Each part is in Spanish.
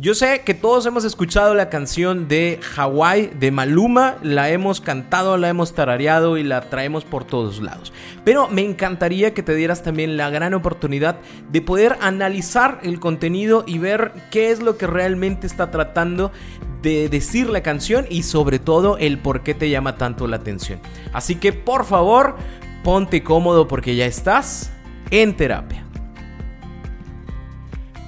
Yo sé que todos hemos escuchado la canción de Hawaii de Maluma, la hemos cantado, la hemos tarareado y la traemos por todos lados. Pero me encantaría que te dieras también la gran oportunidad de poder analizar el contenido y ver qué es lo que realmente está tratando de decir la canción y sobre todo el por qué te llama tanto la atención. Así que por favor, ponte cómodo porque ya estás en terapia.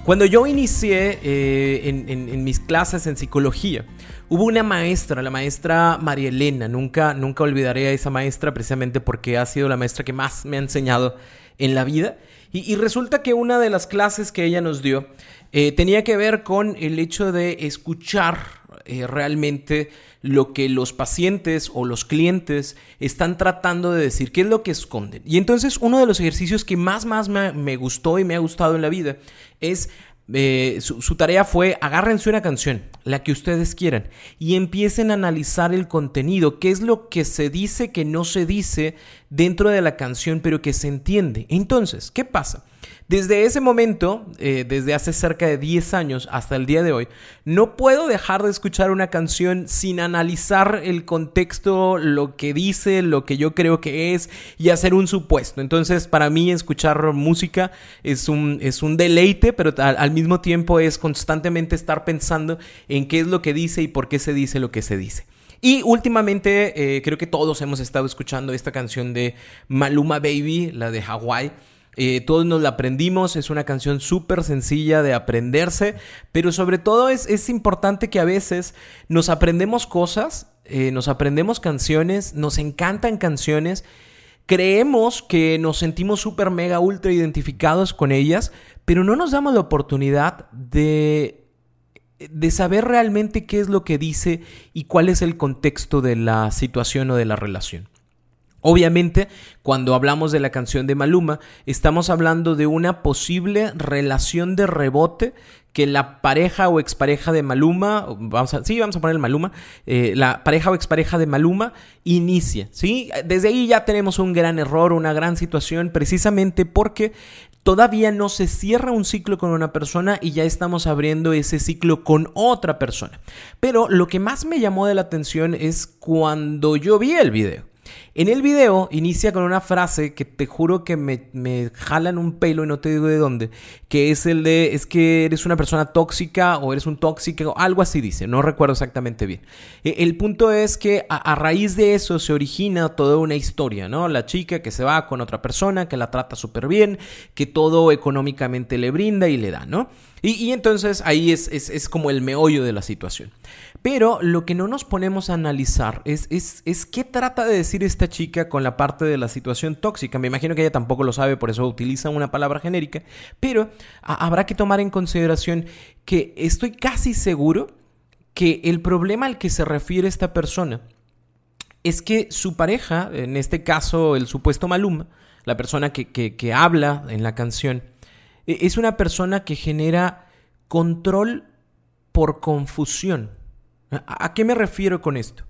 Cuando yo inicié eh, en, mis clases en psicología, hubo una maestra, la maestra María Elena. Nunca, nunca olvidaré a esa maestra precisamente porque ha sido la maestra que más me ha enseñado en la vida. Y, resulta que una de las clases que ella nos dio eh, tenía que ver con el hecho de escuchar eh, realmente lo que los pacientes o los clientes están tratando de decir, qué es lo que esconden. Y entonces uno de los ejercicios que más, más me, gustó y me ha gustado en la vida es eh, su, su, tarea fue agárrense una canción, la que ustedes quieran, y empiecen a analizar el contenido, qué es lo que se dice que no se dice dentro de la canción, pero que se entiende. Entonces, ¿qué pasa? Desde ese momento, eh, desde hace cerca de 10 años hasta el día de hoy, no puedo dejar de escuchar una canción sin analizar el contexto, lo que dice, lo que yo creo que es y hacer un supuesto. Entonces, para mí escuchar música es un, es un deleite, pero al, mismo tiempo es constantemente estar pensando en qué es lo que dice y por qué se dice lo que se dice. Y últimamente eh, creo que todos hemos estado escuchando esta canción de Maluma Baby, la de Hawaii. Eh, todos nos la aprendimos, es una canción súper sencilla de aprenderse, pero sobre todo es, es, importante que a veces nos aprendemos cosas, eh, nos aprendemos canciones, nos encantan canciones, creemos que nos sentimos súper mega ultra identificados con ellas, pero no nos damos la oportunidad de, de saber realmente qué es lo que dice y cuál es el contexto de la situación o de la relación. Obviamente, cuando hablamos de la canción de Maluma, estamos hablando de una posible relación de rebote que la pareja o expareja de Maluma, vamos sí, vamos a poner el Maluma, eh, la pareja o expareja de Maluma inicia, ¿sí? Desde ahí ya tenemos un gran error, una gran situación, precisamente porque todavía no se cierra un ciclo con una persona y ya estamos abriendo ese ciclo con otra persona. Pero lo que más me llamó de la atención es cuando yo vi el video. En el video inicia con una frase que te juro que me, me, jalan un pelo y no te digo de dónde, que es el de, es que eres una persona tóxica o eres un tóxico, algo así dice, no recuerdo exactamente bien. E, el punto es que a, raíz de eso se origina toda una historia, ¿no? La chica que se va con otra persona, que la trata súper bien, que todo económicamente le brinda y le da, ¿no? Y, entonces ahí es, es, como el meollo de la situación. Pero lo que no nos ponemos a analizar es, es, es, qué trata de decir esta chica con la parte de la situación tóxica. Me imagino que ella tampoco lo sabe, por eso utiliza una palabra genérica. Pero habrá que tomar en consideración que estoy casi seguro que el problema al que se refiere esta persona es que su pareja, en este caso el supuesto Maluma, la persona que, que, habla en la canción, e, es una persona que genera control por confusión. ¿A qué me refiero con esto?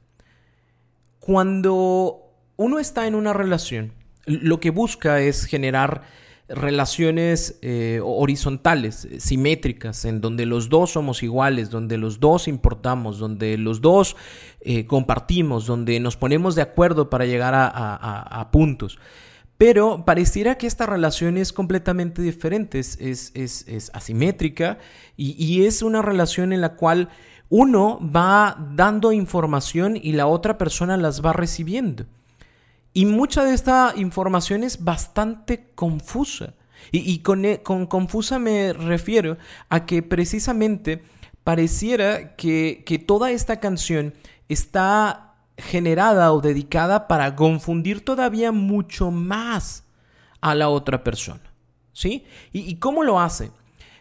Cuando uno está en una relación, lo que busca es generar relaciones eh, horizontales, simétricas, en donde los dos somos iguales, donde los dos importamos, donde los dos eh, compartimos, donde nos ponemos de acuerdo para llegar a puntos. Pero pareciera que esta relación es completamente diferente, es, es, asimétrica y, es una relación en la cual uno va dando información y la otra persona las va recibiendo. Y mucha de esta información es bastante confusa. Y, con, e, con, confusa me refiero a que precisamente pareciera que, que toda esta canción está generada o dedicada para confundir todavía mucho más a la otra persona. ¿Sí? ¿Y, cómo lo hace?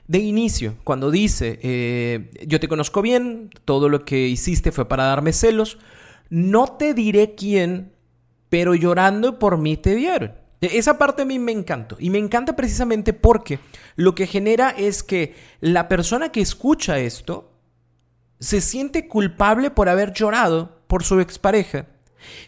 De inicio, cuando dice, eh, yo te conozco bien, todo lo que hiciste fue para darme celos, no te diré quién, pero llorando por mí te dieron. E, esa parte a mí me encantó. Y me encanta precisamente porque lo que genera es que la persona que escucha esto se siente culpable por haber llorado por su expareja.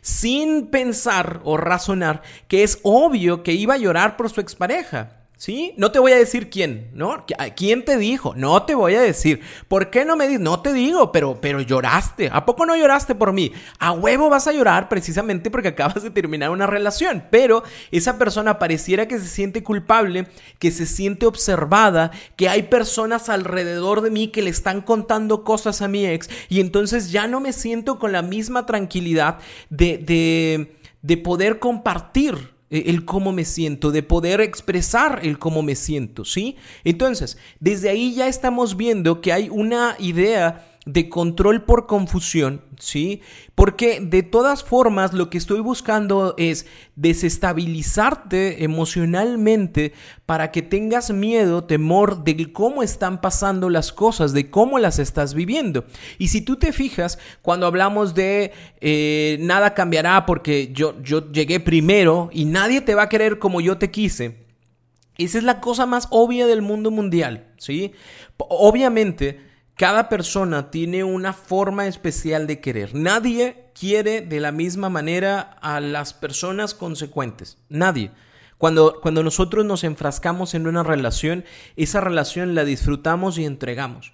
Sin pensar o razonar que es obvio que iba a llorar por su expareja. ¿Sí? No te voy a decir quién, ¿no? ¿Quién te dijo? No te voy a decir. ¿Por qué no me dices? No te digo, pero, pero lloraste. ¿A poco no lloraste por mí? A huevo vas a llorar precisamente porque acabas de terminar una relación. Pero esa persona pareciera que se siente culpable, que se siente observada, que hay personas alrededor de mí que le están contando cosas a mi ex y entonces ya no me siento con la misma tranquilidad de, de, de poder compartir el cómo me siento, de poder expresar el cómo me siento, ¿sí? Entonces, desde ahí ya estamos viendo que hay una idea de control por confusión, ¿sí? Porque de todas formas lo que estoy buscando es desestabilizarte emocionalmente para que tengas miedo, temor de cómo están pasando las cosas, de cómo las estás viviendo. Y si tú te fijas, cuando hablamos de eh, nada cambiará porque yo, yo llegué primero y nadie te va a querer como yo te quise, esa es la cosa más obvia del mundo mundial, ¿sí? Obviamente, cada persona tiene una forma especial de querer. Nadie quiere de la misma manera a las personas consecuentes. Nadie. Cuando, cuando nosotros nos enfrascamos en una relación, esa relación la disfrutamos y entregamos.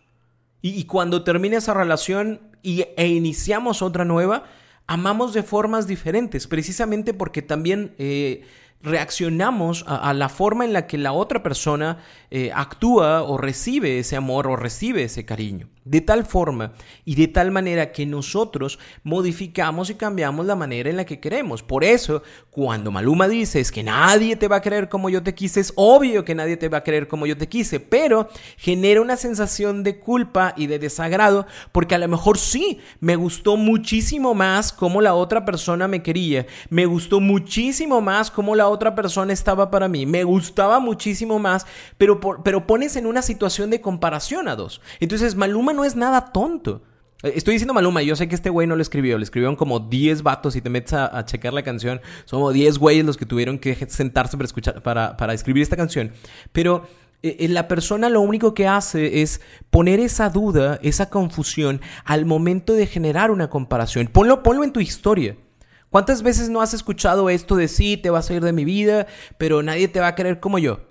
Y, cuando termina esa relación y, e iniciamos otra nueva, amamos de formas diferentes, precisamente porque también... Eh, reaccionamos a, la forma en la que la otra persona eh, actúa o recibe ese amor o recibe ese cariño de tal forma y de tal manera que nosotros modificamos y cambiamos la manera en la que queremos. Por eso, cuando Maluma dice es que nadie te va a querer como yo te quise, es obvio que nadie te va a querer como yo te quise, pero genera una sensación de culpa y de desagrado porque a lo mejor sí, me gustó muchísimo más como la otra persona me quería, me gustó muchísimo más como la otra persona estaba para mí, me gustaba muchísimo más, pero, pero pones en una situación de comparación a dos. Entonces, Maluma no es nada tonto. Eh, estoy diciendo Maluma, yo sé que este güey no lo escribió, le escribieron como 10 vatos y te metes a, checar la canción. Son como 10 güeyes los que tuvieron que sentarse para escuchar, para, para escribir esta canción. Pero eh, eh, la persona lo único que hace es poner esa duda, esa confusión al momento de generar una comparación. Ponlo, ponlo en tu historia. ¿Cuántas veces no has escuchado esto de sí, te vas a ir de mi vida, pero nadie te va a querer como yo?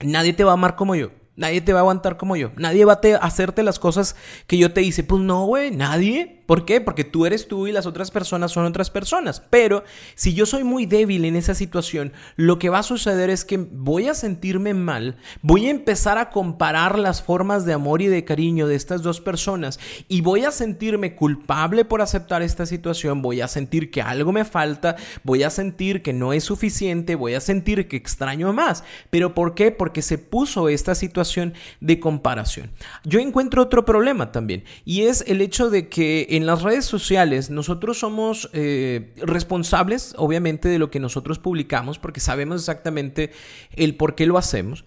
Nadie te va a amar como yo. Nadie te va a aguantar como yo. Nadie va a hacerte las cosas que yo te hice. Pues no, güey, nadie. ¿Por qué? Porque tú eres tú y las otras personas son otras personas. Pero si yo soy muy débil en esa situación, lo que va a suceder es que voy a sentirme mal, voy a empezar a comparar las formas de amor y de cariño de estas dos personas y voy a sentirme culpable por aceptar esta situación, voy a sentir que algo me falta, voy a sentir que no es suficiente, voy a sentir que extraño más. ¿Pero por qué? Porque se puso esta situación de comparación. Yo encuentro otro problema también y es el hecho de que en las redes sociales nosotros somos eh, responsables, obviamente, de lo que nosotros publicamos, porque sabemos exactamente el por qué lo hacemos.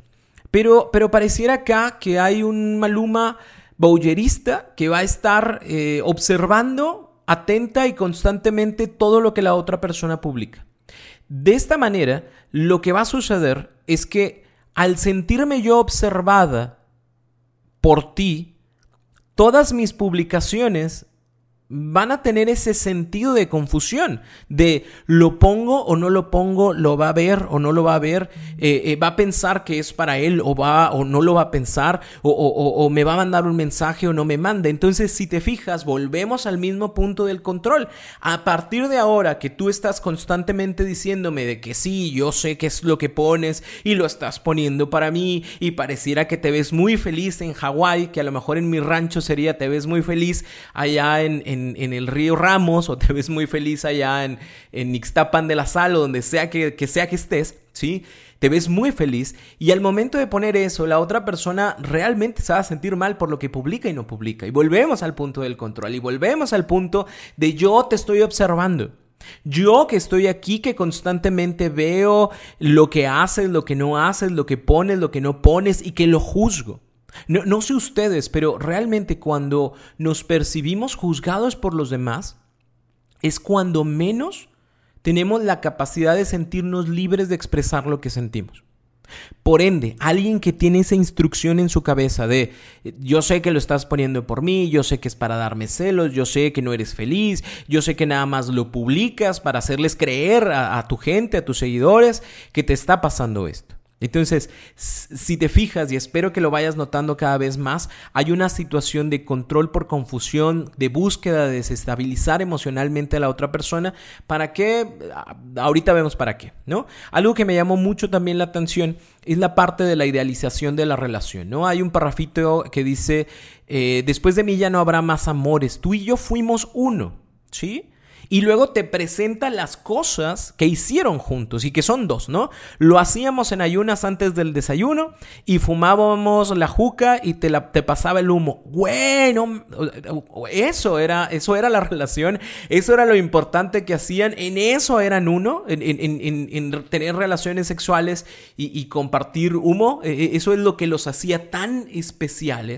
Pero, pero pareciera acá que hay un Maluma bowlerista que va a estar eh, observando atenta y constantemente todo lo que la otra persona publica. De esta manera, lo que va a suceder es que al sentirme yo observada por ti, todas mis publicaciones van a tener ese sentido de confusión, de lo pongo o no lo pongo, lo va a ver o no lo va a ver, eh, eh, va a pensar que es para él o va o no lo va a pensar, o, o, me va a mandar un mensaje o no me manda. Entonces, si te fijas, volvemos al mismo punto del control. A partir de ahora que tú estás constantemente diciéndome de que sí, yo sé qué es lo que pones y lo estás poniendo para mí y pareciera que te ves muy feliz en Hawái, que a lo mejor en mi rancho sería te ves muy feliz allá en en, el río Ramos o te ves muy feliz allá en, en Ixtapan de la Sal o donde sea que, sea que estés, ¿sí? Te ves muy feliz y al momento de poner eso, la otra persona realmente se va a sentir mal por lo que publica y no publica. Y volvemos al punto del control y volvemos al punto de yo te estoy observando. Yo que estoy aquí, que constantemente veo lo que haces, lo que no haces, lo que pones, lo que no pones y que lo juzgo. No, sé ustedes, pero realmente cuando nos percibimos juzgados por los demás, es cuando menos tenemos la capacidad de sentirnos libres de expresar lo que sentimos. Por ende, alguien que tiene esa instrucción en su cabeza de yo sé que lo estás poniendo por mí, yo sé que es para darme celos, yo sé que no eres feliz, yo sé que nada más lo publicas para hacerles creer a tu gente, a tus seguidores, que te está pasando esto. Entonces, si te fijas, y espero que lo vayas notando cada vez más, hay una situación de control por confusión, de búsqueda de desestabilizar emocionalmente a la otra persona. ¿Para? Ah, ahorita vemos para qué, ¿no? Algo que me llamó mucho también la atención es la parte de la idealización de la relación, ¿no? Hay un parrafito que dice, eh, después de mí ya no habrá más amores, tú y yo fuimos uno, ¿sí? Y luego te presenta las cosas que hicieron juntos y que son dos, ¿no? Lo hacíamos en ayunas antes del desayuno y fumábamos la juca y te, la, te pasaba el humo. Bueno, eso era, eso era la relación, eso era lo importante que hacían, en eso eran uno, en, en, en, tener relaciones sexuales y, compartir humo, e, e, eso es lo que los hacía tan especiales.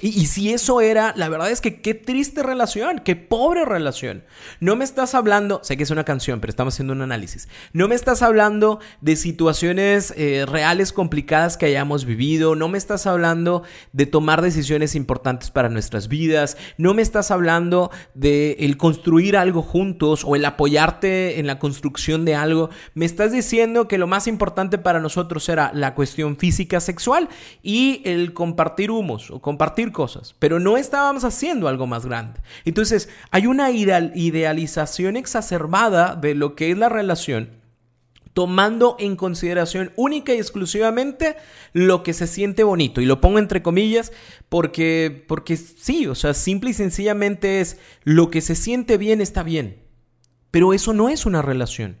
Y, si eso era, la verdad es que qué triste relación, qué pobre relación. No me estás hablando, sé que es una canción, pero estamos haciendo un análisis. No me estás hablando de situaciones eh, reales complicadas que hayamos vivido. No me estás hablando de tomar decisiones importantes para nuestras vidas. No me estás hablando de el construir algo juntos o el apoyarte en la construcción de algo. Me estás diciendo que lo más importante para nosotros era la cuestión física sexual y el compartir humos o compartir cosas, pero no estábamos haciendo algo más grande. Entonces, hay una idealización exacerbada de lo que es la relación, tomando en consideración única y exclusivamente lo que se siente bonito. Y lo pongo entre comillas porque, porque sí, o sea, simple y sencillamente es lo que se siente bien está bien. Pero eso no es una relación.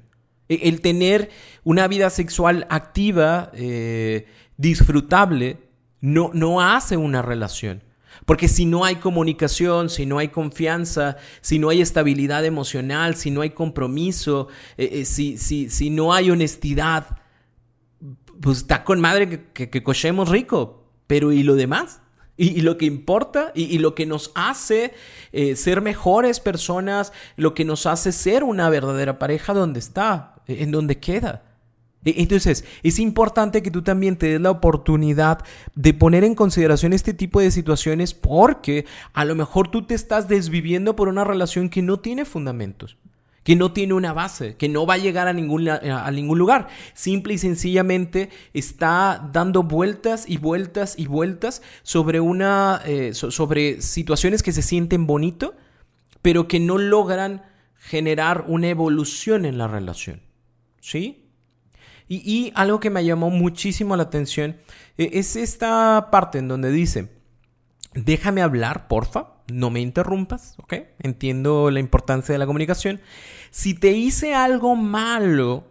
E, el tener una vida sexual activa, eh, disfrutable, no, no hace una relación. Porque si no hay comunicación, si no hay confianza, si no hay estabilidad emocional, si no hay compromiso, eh, eh, si, si, si, no hay honestidad, pues está con madre que, que, cochemos rico. Pero ¿y lo demás? Y, lo que importa y, lo que nos hace eh, ser mejores personas, lo que nos hace ser una verdadera pareja, ¿dónde está? ¿En dónde queda? E, entonces, es importante que tú también te des la oportunidad de poner en consideración este tipo de situaciones porque a lo mejor tú te estás desviviendo por una relación que no tiene fundamentos, que no tiene una base, que no va a llegar a ningún, lugar. Simple y sencillamente está dando vueltas y vueltas y vueltas sobre, una, eh, sobre situaciones que se sienten bonito, pero que no logran generar una evolución en la relación. ¿Sí? Y, algo que me llamó muchísimo la atención e, es esta parte en donde dice, déjame hablar, porfa, no me interrumpas, ¿ok? Entiendo la importancia de la comunicación. Si te hice algo malo,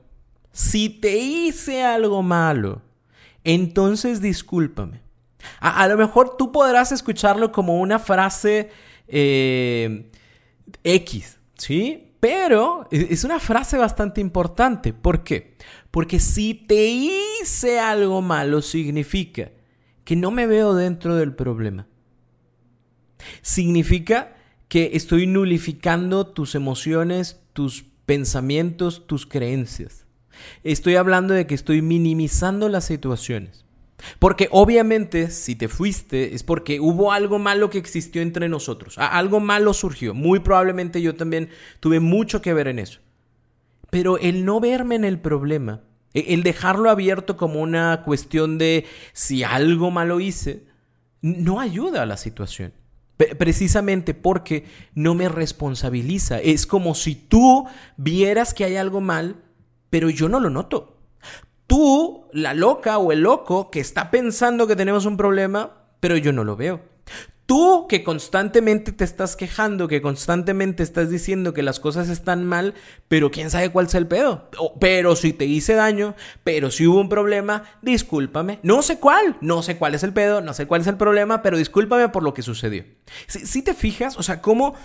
si te hice algo malo, entonces discúlpame. A, lo mejor tú podrás escucharlo como una frase eh, X, ¿sí? Pero e, es una frase bastante importante. ¿Por qué? Porque si te hice algo malo significa que no me veo dentro del problema. Significa que estoy nulificando tus emociones, tus pensamientos, tus creencias. Estoy hablando de que estoy minimizando las situaciones. Porque obviamente si te fuiste es porque hubo algo malo que existió entre nosotros. Algo malo surgió. Muy probablemente yo también tuve mucho que ver en eso. Pero el no verme en el problema, e, el dejarlo abierto como una cuestión de si algo malo hice, no ayuda a la situación. Precisamente porque no me responsabiliza. Es como si tú vieras que hay algo mal pero yo no lo noto. Tú, la loca o el loco que está pensando que tenemos un problema, pero yo no lo veo. Tú que constantemente te estás quejando, que constantemente estás diciendo que las cosas están mal, pero quién sabe cuál es el pedo. pero si te hice daño, pero si hubo un problema, discúlpame. No sé cuál, no sé cuál es el pedo, no sé cuál es el problema, pero discúlpame por lo que sucedió. Si, te fijas, o sea, cómo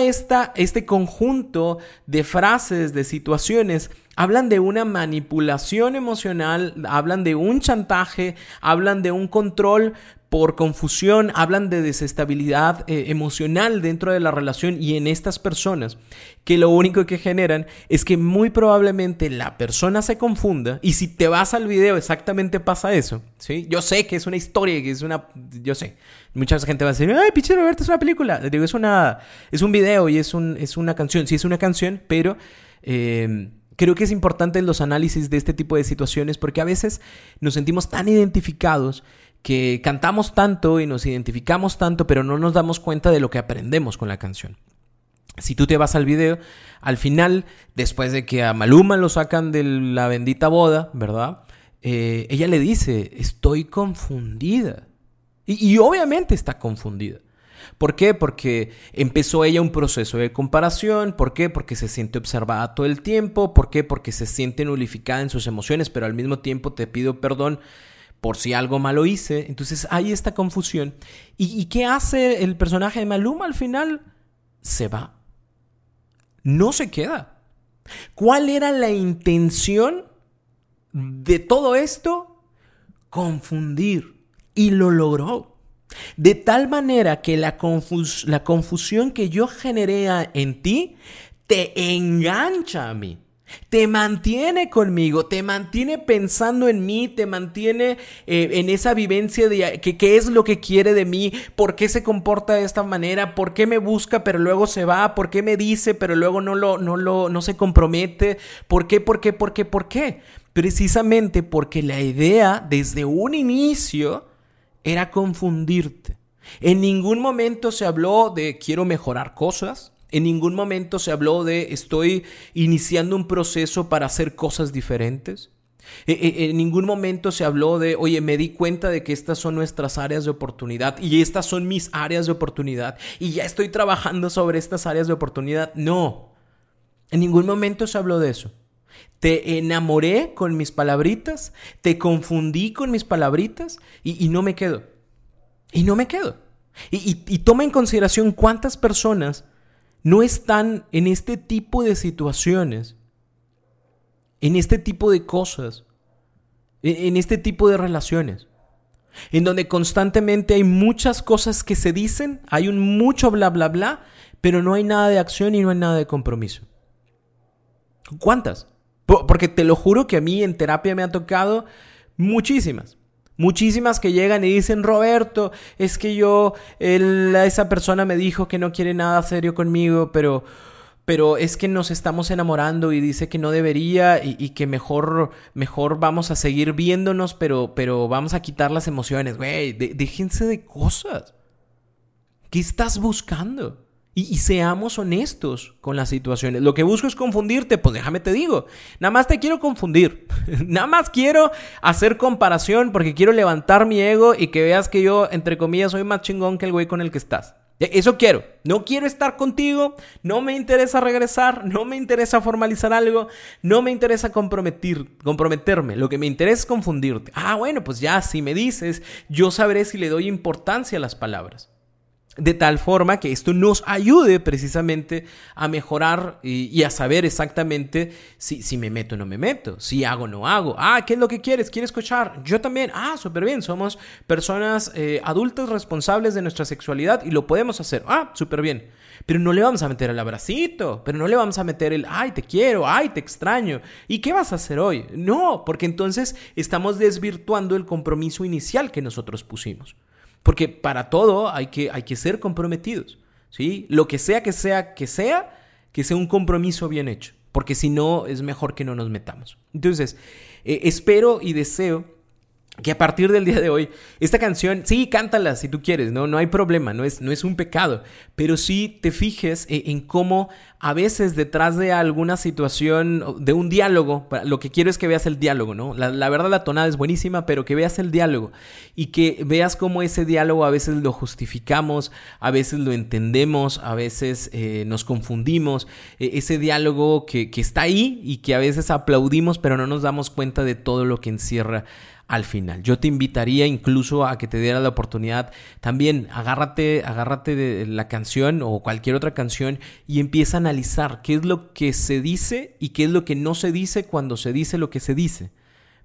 esta, este conjunto de frases, de situaciones, hablan de una manipulación emocional, hablan de un chantaje, hablan de un control por confusión, hablan de desestabilidad eh, emocional dentro de la relación y en estas personas, que lo único que generan es que muy probablemente la persona se confunda y si te vas al video exactamente pasa eso, ¿sí? Yo sé que es una historia, que es una, yo sé, mucha gente va a decir, ay, pinche Roberto, es una película, digo, es una, es un video y es, un, es una canción, sí es una canción, pero... Eh, creo que es importante los análisis de este tipo de situaciones porque a veces nos sentimos tan identificados que cantamos tanto y nos identificamos tanto, pero no nos damos cuenta de lo que aprendemos con la canción. Si tú te vas al video, al final, después de que a Maluma lo sacan de la bendita boda, ¿verdad? Eh, ella le dice, estoy confundida. Y, obviamente está confundida. ¿Por qué? Porque empezó ella un proceso de comparación. ¿Por qué? Porque se siente observada todo el tiempo. ¿Por qué? Porque se siente nulificada en sus emociones, pero al mismo tiempo te pido perdón por si algo malo hice. Entonces hay esta confusión. ¿Y, qué hace el personaje de Maluma al final? Se va. No se queda. ¿Cuál era la intención de todo esto? Confundir. Y lo logró. De tal manera que la, confusión que yo generé en ti te engancha a mí. Te mantiene conmigo, te mantiene pensando en mí, te mantiene eh, en esa vivencia de que, qué es lo que quiere de mí, por qué se comporta de esta manera, por qué me busca pero luego se va, por qué me dice pero luego no, lo, no, lo, no se compromete, por qué, por qué, por qué, por qué. Precisamente porque la idea desde un inicio era confundirte. En ningún momento se habló de quiero mejorar cosas, en ningún momento se habló de estoy iniciando un proceso para hacer cosas diferentes. E, e, en ningún momento se habló de, oye, me di cuenta de que estas son nuestras áreas de oportunidad y estas son mis áreas de oportunidad y ya estoy trabajando sobre estas áreas de oportunidad. No, en ningún momento se habló de eso. Te enamoré con mis palabritas, te confundí con mis palabritas y, no me quedo. Y no me quedo. Y, toma en consideración cuántas personas no están en este tipo de situaciones, en este tipo de cosas, en este tipo de relaciones, en donde constantemente hay muchas cosas que se dicen, hay un mucho bla bla bla, pero no hay nada de acción y no hay nada de compromiso. ¿Cuántas? Porque te lo juro que a mí en terapia me ha tocado muchísimas. Muchísimas que llegan y dicen, Roberto, es que yo, esa persona me dijo que no quiere nada serio conmigo, pero, pero es que nos estamos enamorando y dice que no debería y, que mejor, mejor vamos a seguir viéndonos, pero, pero vamos a quitar las emociones. Güey, déjense de cosas. ¿Qué estás buscando? Y, seamos honestos con las situaciones. Lo que busco es confundirte, pues déjame te digo. Nada más te quiero confundir. Nada más quiero hacer comparación porque quiero levantar mi ego y que veas que yo, entre comillas, soy más chingón que el güey con el que estás. E, eso quiero. No quiero estar contigo, no me interesa regresar, no me interesa formalizar algo, no me interesa comprometer, comprometerme. Lo que me interesa es confundirte. Ah, bueno, pues ya, si me dices, yo sabré si le doy importancia a las palabras de tal forma que esto nos ayude precisamente a mejorar y, a saber exactamente si, si, me meto o no me meto, si hago o no hago. Ah, ¿qué es lo que quieres? ¿Quieres escuchar? Yo también. Ah, súper bien. Somos personas eh, adultas responsables de nuestra sexualidad y lo podemos hacer. Ah, súper bien. Pero no le vamos a meter el abracito, pero no le vamos a meter el, ay, te quiero, ay, te extraño. ¿Y qué vas a hacer hoy? No, porque entonces estamos desvirtuando el compromiso inicial que nosotros pusimos. Porque para todo hay que, hay que ser comprometidos. ¿sí? Lo que sea que sea que sea, que sea un compromiso bien hecho. Porque si no, es mejor que no nos metamos. Entonces, eh, espero y deseo que a partir del día de hoy, esta canción, sí, cántala si tú quieres, no, no hay problema, no es, no es un pecado, pero sí te fijes en, en, cómo a veces detrás de alguna situación, de un diálogo, lo que quiero es que veas el diálogo, ¿no? La, verdad la tonada es buenísima, pero que veas el diálogo y que veas cómo ese diálogo a veces lo justificamos, a veces lo entendemos, a veces eh, nos confundimos, e, ese diálogo que, que está ahí y que a veces aplaudimos, pero no nos damos cuenta de todo lo que encierra al final. Yo te invitaría incluso a que te diera la oportunidad también, agárrate, agárrate de la canción o cualquier otra canción y empieza a analizar qué es lo que se dice y qué es lo que no se dice cuando se dice lo que se dice.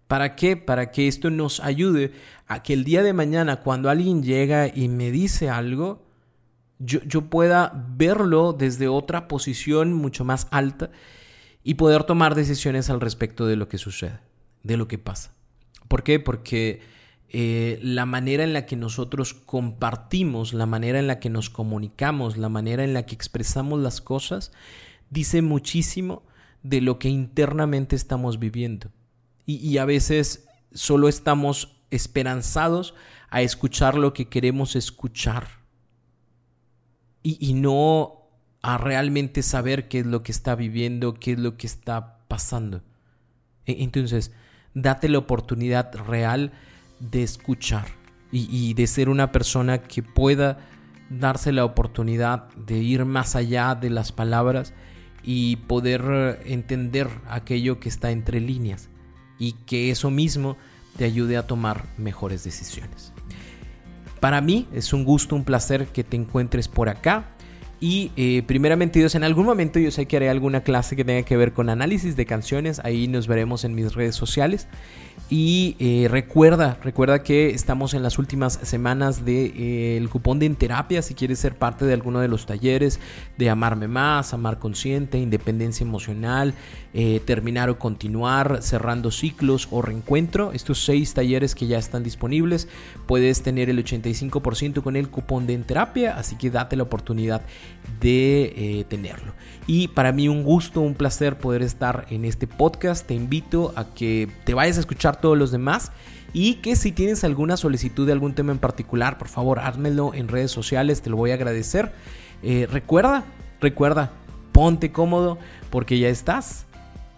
¿Para qué? Para que esto nos ayude a que el día de mañana cuando alguien llega y me dice algo, yo, yo pueda verlo desde otra posición mucho más alta y poder tomar decisiones al respecto de lo que sucede, de lo que pasa. ¿Por qué? Porque eh, la manera en la que nosotros compartimos, la manera en la que nos comunicamos, la manera en la que expresamos las cosas, dice muchísimo de lo que internamente estamos viviendo. Y, a veces solo estamos esperanzados a escuchar lo que queremos escuchar. Y, y no a realmente saber qué es lo que está viviendo, qué es lo que está pasando. E, entonces, date la oportunidad real de escuchar y, de ser una persona que pueda darse la oportunidad de ir más allá de las palabras y poder entender aquello que está entre líneas y que eso mismo te ayude a tomar mejores decisiones. Para mí es un gusto, un placer que te encuentres por acá. Y eh, primeramente Dios, en algún momento yo sé que haré alguna clase que tenga que ver con análisis de canciones. Ahí nos veremos en mis redes sociales. Y eh, recuerda, recuerda que estamos en las últimas semanas del de, eh, cupón de terapia. Si quieres ser parte de alguno de los talleres de Amarme Más, Amar Consciente, Independencia Emocional, eh, Terminar o Continuar, Cerrando Ciclos o Reencuentro. Estos seis talleres que ya están disponibles. Puedes tener el 85% con el cupón de terapia. Así que date la oportunidad de tenerlo. Y para mí un gusto, un placer poder estar en este podcast. Te invito a que te vayas a escuchar todos los demás. Y que si tienes alguna solicitud de algún tema en particular, por favor, házmelo en redes sociales, te lo voy a agradecer. Eh, recuerda, recuerda, ponte cómodo porque ya estás